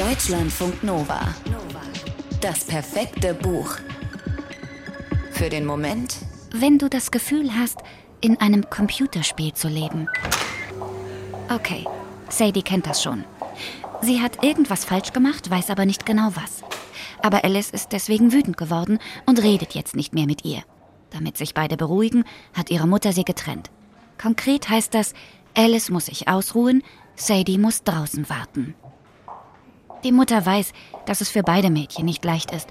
Deutschlandfunk Nova. Das perfekte Buch. Für den Moment, wenn du das Gefühl hast, in einem Computerspiel zu leben. Okay, Sadie kennt das schon. Sie hat irgendwas falsch gemacht, weiß aber nicht genau was. Aber Alice ist deswegen wütend geworden und redet jetzt nicht mehr mit ihr. Damit sich beide beruhigen, hat ihre Mutter sie getrennt. Konkret heißt das, Alice muss sich ausruhen, Sadie muss draußen warten. Die Mutter weiß, dass es für beide Mädchen nicht leicht ist.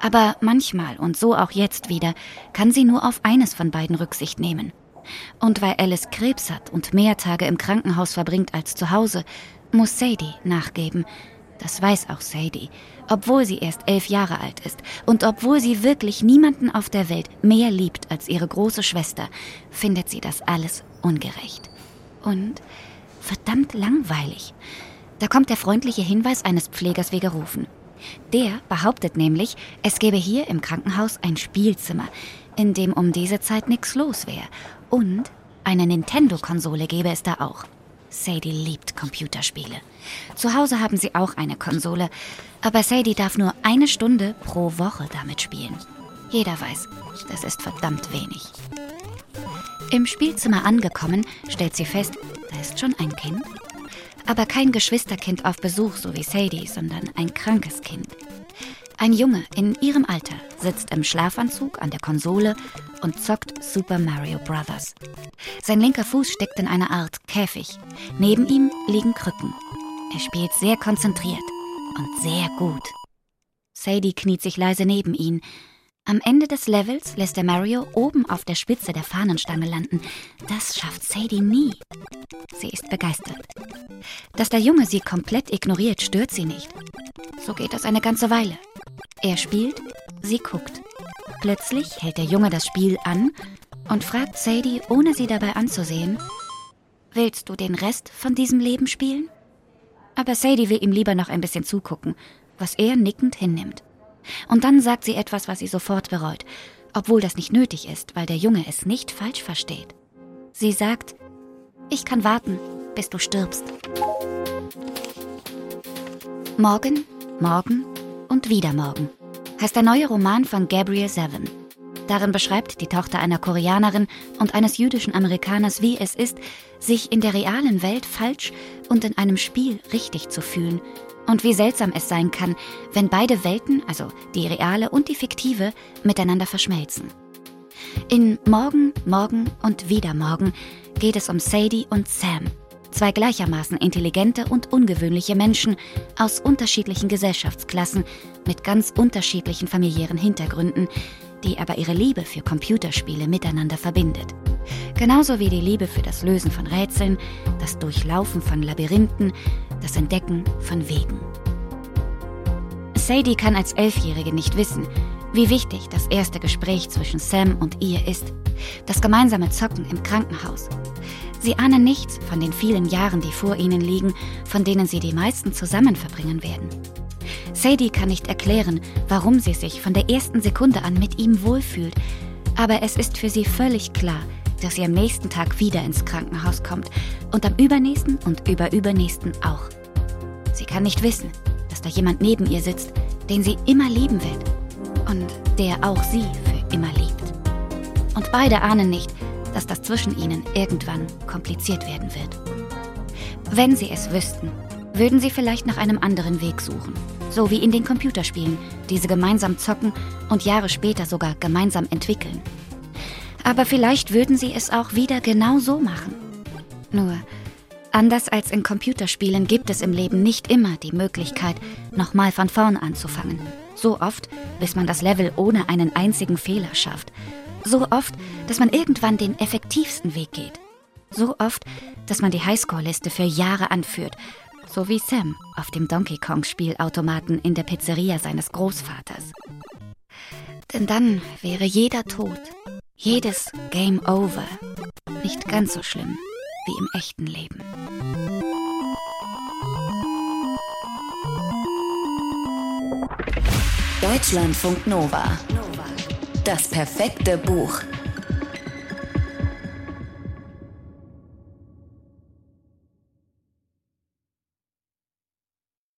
Aber manchmal, und so auch jetzt wieder, kann sie nur auf eines von beiden Rücksicht nehmen. Und weil Alice Krebs hat und mehr Tage im Krankenhaus verbringt als zu Hause, muss Sadie nachgeben. Das weiß auch Sadie, obwohl sie erst elf Jahre alt ist und obwohl sie wirklich niemanden auf der Welt mehr liebt als ihre große Schwester, findet sie das alles ungerecht. Und verdammt langweilig. Da kommt der freundliche Hinweis eines Pflegers wie gerufen. Der behauptet nämlich, es gäbe hier im Krankenhaus ein Spielzimmer, in dem um diese Zeit nichts los wäre. Und eine Nintendo-Konsole gäbe es da auch. Sadie liebt Computerspiele. Zu Hause haben sie auch eine Konsole, aber Sadie darf nur eine Stunde pro Woche damit spielen. Jeder weiß, das ist verdammt wenig. Im Spielzimmer angekommen, stellt sie fest, da ist schon ein Kind. Aber kein Geschwisterkind auf Besuch, so wie Sadie, sondern ein krankes Kind. Ein Junge in ihrem Alter sitzt im Schlafanzug an der Konsole und zockt Super Mario Bros. Sein linker Fuß steckt in einer Art Käfig. Neben ihm liegen Krücken. Er spielt sehr konzentriert und sehr gut. Sadie kniet sich leise neben ihn. Am Ende des Levels lässt er Mario oben auf der Spitze der Fahnenstange landen. Das schafft Sadie nie. Sie ist begeistert. Dass der Junge sie komplett ignoriert, stört sie nicht. So geht das eine ganze Weile. Er spielt, sie guckt. Plötzlich hält der Junge das Spiel an und fragt Sadie, ohne sie dabei anzusehen, Willst du den Rest von diesem Leben spielen? Aber Sadie will ihm lieber noch ein bisschen zugucken, was er nickend hinnimmt. Und dann sagt sie etwas, was sie sofort bereut, obwohl das nicht nötig ist, weil der Junge es nicht falsch versteht. Sie sagt, ich kann warten, bis du stirbst. Morgen, morgen und wieder morgen heißt der neue Roman von Gabrielle Seven. Darin beschreibt die Tochter einer Koreanerin und eines jüdischen Amerikaners, wie es ist, sich in der realen Welt falsch und in einem Spiel richtig zu fühlen und wie seltsam es sein kann, wenn beide Welten, also die reale und die fiktive, miteinander verschmelzen. In Morgen, Morgen und wieder Morgen geht es um Sadie und Sam, Zwei gleichermaßen intelligente und ungewöhnliche Menschen aus unterschiedlichen Gesellschaftsklassen mit ganz unterschiedlichen familiären Hintergründen, die aber ihre Liebe für Computerspiele miteinander verbindet. Genauso wie die Liebe für das Lösen von Rätseln, das Durchlaufen von Labyrinthen, das Entdecken von Wegen. Sadie kann als Elfjährige nicht wissen, wie wichtig das erste Gespräch zwischen Sam und ihr ist, das gemeinsame Zocken im Krankenhaus, Sie ahnen nichts von den vielen Jahren, die vor ihnen liegen, von denen sie die meisten zusammen verbringen werden. Sadie kann nicht erklären, warum sie sich von der ersten Sekunde an mit ihm wohlfühlt, aber es ist für sie völlig klar, dass sie am nächsten Tag wieder ins Krankenhaus kommt und am übernächsten und überübernächsten auch. Sie kann nicht wissen, dass da jemand neben ihr sitzt, den sie immer lieben wird und der auch sie für immer liebt. Und beide ahnen nicht, dass das zwischen ihnen irgendwann kompliziert werden wird. Wenn sie es wüssten, würden sie vielleicht nach einem anderen Weg suchen. So wie in den Computerspielen, die sie gemeinsam zocken und Jahre später sogar gemeinsam entwickeln. Aber vielleicht würden sie es auch wieder genau so machen. Nur, anders als in Computerspielen gibt es im Leben nicht immer die Möglichkeit, nochmal von vorn anzufangen. So oft, bis man das Level ohne einen einzigen Fehler schafft so oft, dass man irgendwann den effektivsten Weg geht. So oft, dass man die Highscore-Liste für Jahre anführt. So wie Sam auf dem Donkey Kong-Spielautomaten in der Pizzeria seines Großvaters. Denn dann wäre jeder Tod, jedes Game Over nicht ganz so schlimm wie im echten Leben. Deutschlandfunk Nova das perfekte Buch.